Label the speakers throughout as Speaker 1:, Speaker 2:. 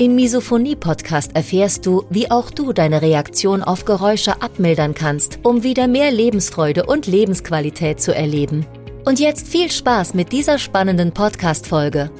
Speaker 1: Im Misophonie-Podcast erfährst du, wie auch du deine Reaktion auf Geräusche abmildern kannst, um wieder mehr Lebensfreude und Lebensqualität zu erleben. Und jetzt viel Spaß mit dieser spannenden Podcast-Folge.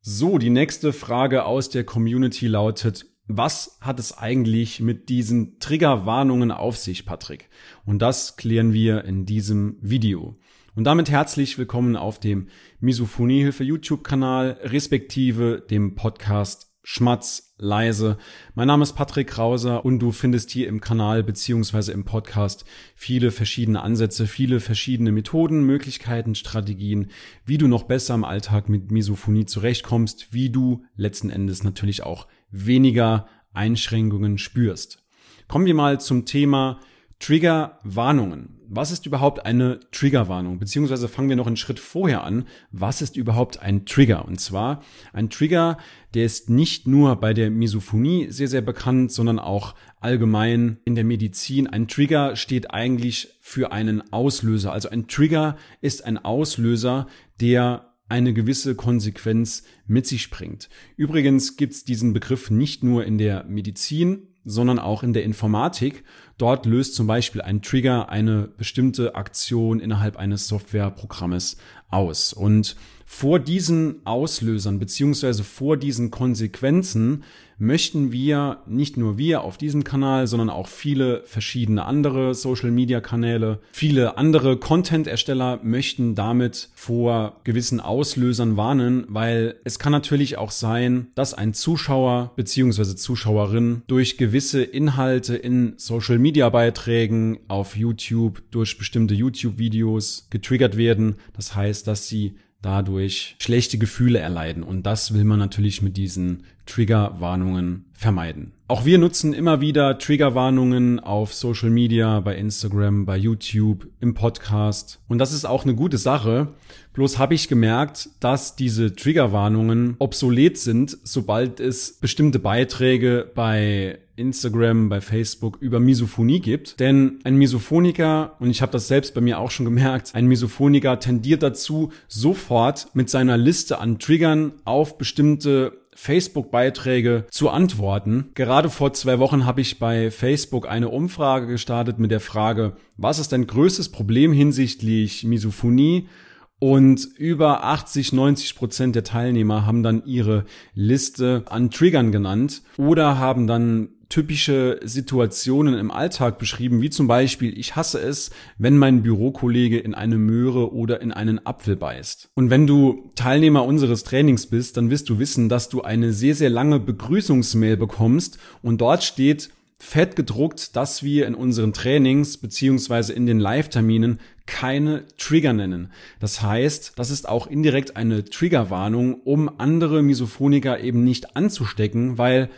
Speaker 2: So, die nächste Frage aus der Community lautet, was hat es eigentlich mit diesen Triggerwarnungen auf sich, Patrick? Und das klären wir in diesem Video. Und damit herzlich willkommen auf dem Misophoniehilfe YouTube-Kanal, respektive dem Podcast Schmatz leise. Mein Name ist Patrick Krauser und du findest hier im Kanal beziehungsweise im Podcast viele verschiedene Ansätze, viele verschiedene Methoden, Möglichkeiten, Strategien, wie du noch besser im Alltag mit Misophonie zurechtkommst, wie du letzten Endes natürlich auch weniger Einschränkungen spürst. Kommen wir mal zum Thema Triggerwarnungen. Was ist überhaupt eine Triggerwarnung? Beziehungsweise fangen wir noch einen Schritt vorher an. Was ist überhaupt ein Trigger? Und zwar ein Trigger, der ist nicht nur bei der Misophonie sehr, sehr bekannt, sondern auch allgemein in der Medizin. Ein Trigger steht eigentlich für einen Auslöser. Also ein Trigger ist ein Auslöser, der eine gewisse Konsequenz mit sich bringt. Übrigens gibt es diesen Begriff nicht nur in der Medizin, sondern auch in der Informatik. Dort löst zum Beispiel ein Trigger eine bestimmte Aktion innerhalb eines Softwareprogrammes aus. Und vor diesen Auslösern beziehungsweise vor diesen Konsequenzen möchten wir, nicht nur wir auf diesem Kanal, sondern auch viele verschiedene andere Social-Media-Kanäle, viele andere Content-Ersteller möchten damit vor gewissen Auslösern warnen, weil es kann natürlich auch sein, dass ein Zuschauer beziehungsweise Zuschauerin durch gewisse Inhalte in Social-Media-Beiträgen auf YouTube, durch bestimmte YouTube-Videos getriggert werden. Das heißt, dass sie dadurch schlechte Gefühle erleiden. Und das will man natürlich mit diesen Triggerwarnungen vermeiden. Auch wir nutzen immer wieder Triggerwarnungen auf Social Media, bei Instagram, bei YouTube, im Podcast. Und das ist auch eine gute Sache. Bloß habe ich gemerkt, dass diese Triggerwarnungen obsolet sind, sobald es bestimmte Beiträge bei Instagram, bei Facebook über Misophonie gibt. Denn ein Misophoniker, und ich habe das selbst bei mir auch schon gemerkt, ein Misophoniker tendiert dazu, sofort mit seiner Liste an Triggern auf bestimmte Facebook-Beiträge zu antworten. Gerade vor zwei Wochen habe ich bei Facebook eine Umfrage gestartet mit der Frage, was ist dein größtes Problem hinsichtlich Misophonie? Und über 80, 90 Prozent der Teilnehmer haben dann ihre Liste an Triggern genannt oder haben dann typische Situationen im Alltag beschrieben, wie zum Beispiel, ich hasse es, wenn mein Bürokollege in eine Möhre oder in einen Apfel beißt. Und wenn du Teilnehmer unseres Trainings bist, dann wirst du wissen, dass du eine sehr, sehr lange Begrüßungsmail bekommst und dort steht, fett gedruckt, dass wir in unseren Trainings beziehungsweise in den Live-Terminen keine Trigger nennen. Das heißt, das ist auch indirekt eine Triggerwarnung, um andere Misophoniker eben nicht anzustecken, weil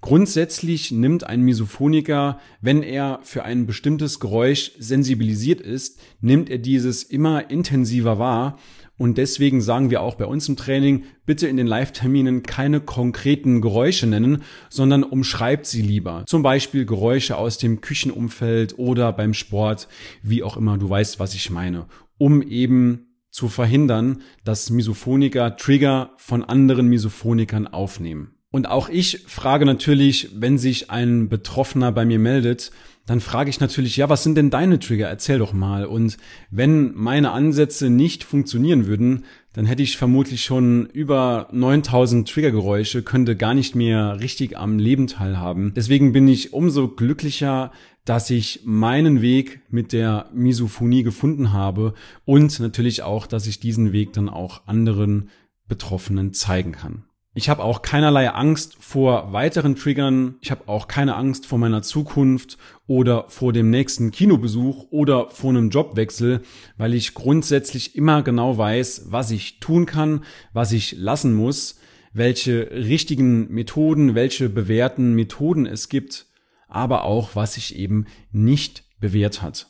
Speaker 2: Grundsätzlich nimmt ein Misophoniker, wenn er für ein bestimmtes Geräusch sensibilisiert ist, nimmt er dieses immer intensiver wahr. Und deswegen sagen wir auch bei uns im Training, bitte in den Live-Terminen keine konkreten Geräusche nennen, sondern umschreibt sie lieber. Zum Beispiel Geräusche aus dem Küchenumfeld oder beim Sport, wie auch immer, du weißt, was ich meine, um eben zu verhindern, dass Misophoniker Trigger von anderen Misophonikern aufnehmen. Und auch ich frage natürlich, wenn sich ein Betroffener bei mir meldet, dann frage ich natürlich, ja, was sind denn deine Trigger? Erzähl doch mal. Und wenn meine Ansätze nicht funktionieren würden, dann hätte ich vermutlich schon über 9000 Triggergeräusche, könnte gar nicht mehr richtig am Leben teilhaben. Deswegen bin ich umso glücklicher, dass ich meinen Weg mit der Misophonie gefunden habe und natürlich auch, dass ich diesen Weg dann auch anderen Betroffenen zeigen kann. Ich habe auch keinerlei Angst vor weiteren Triggern. Ich habe auch keine Angst vor meiner Zukunft oder vor dem nächsten Kinobesuch oder vor einem Jobwechsel, weil ich grundsätzlich immer genau weiß, was ich tun kann, was ich lassen muss, welche richtigen Methoden, welche bewährten Methoden es gibt, aber auch was sich eben nicht bewährt hat.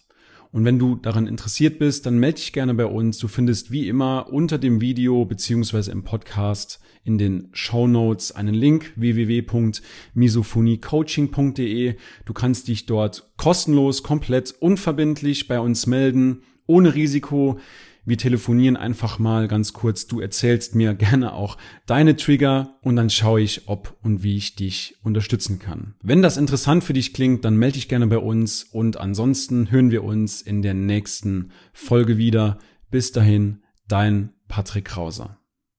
Speaker 2: Und wenn du daran interessiert bist, dann melde dich gerne bei uns. Du findest wie immer unter dem Video beziehungsweise im Podcast in den Show Notes einen Link www.misophoniecoaching.de. Du kannst dich dort kostenlos, komplett unverbindlich bei uns melden, ohne Risiko. Wir telefonieren einfach mal ganz kurz. Du erzählst mir gerne auch deine Trigger und dann schaue ich, ob und wie ich dich unterstützen kann. Wenn das interessant für dich klingt, dann melde dich gerne bei uns und ansonsten hören wir uns in der nächsten Folge wieder. Bis dahin, dein Patrick Krauser.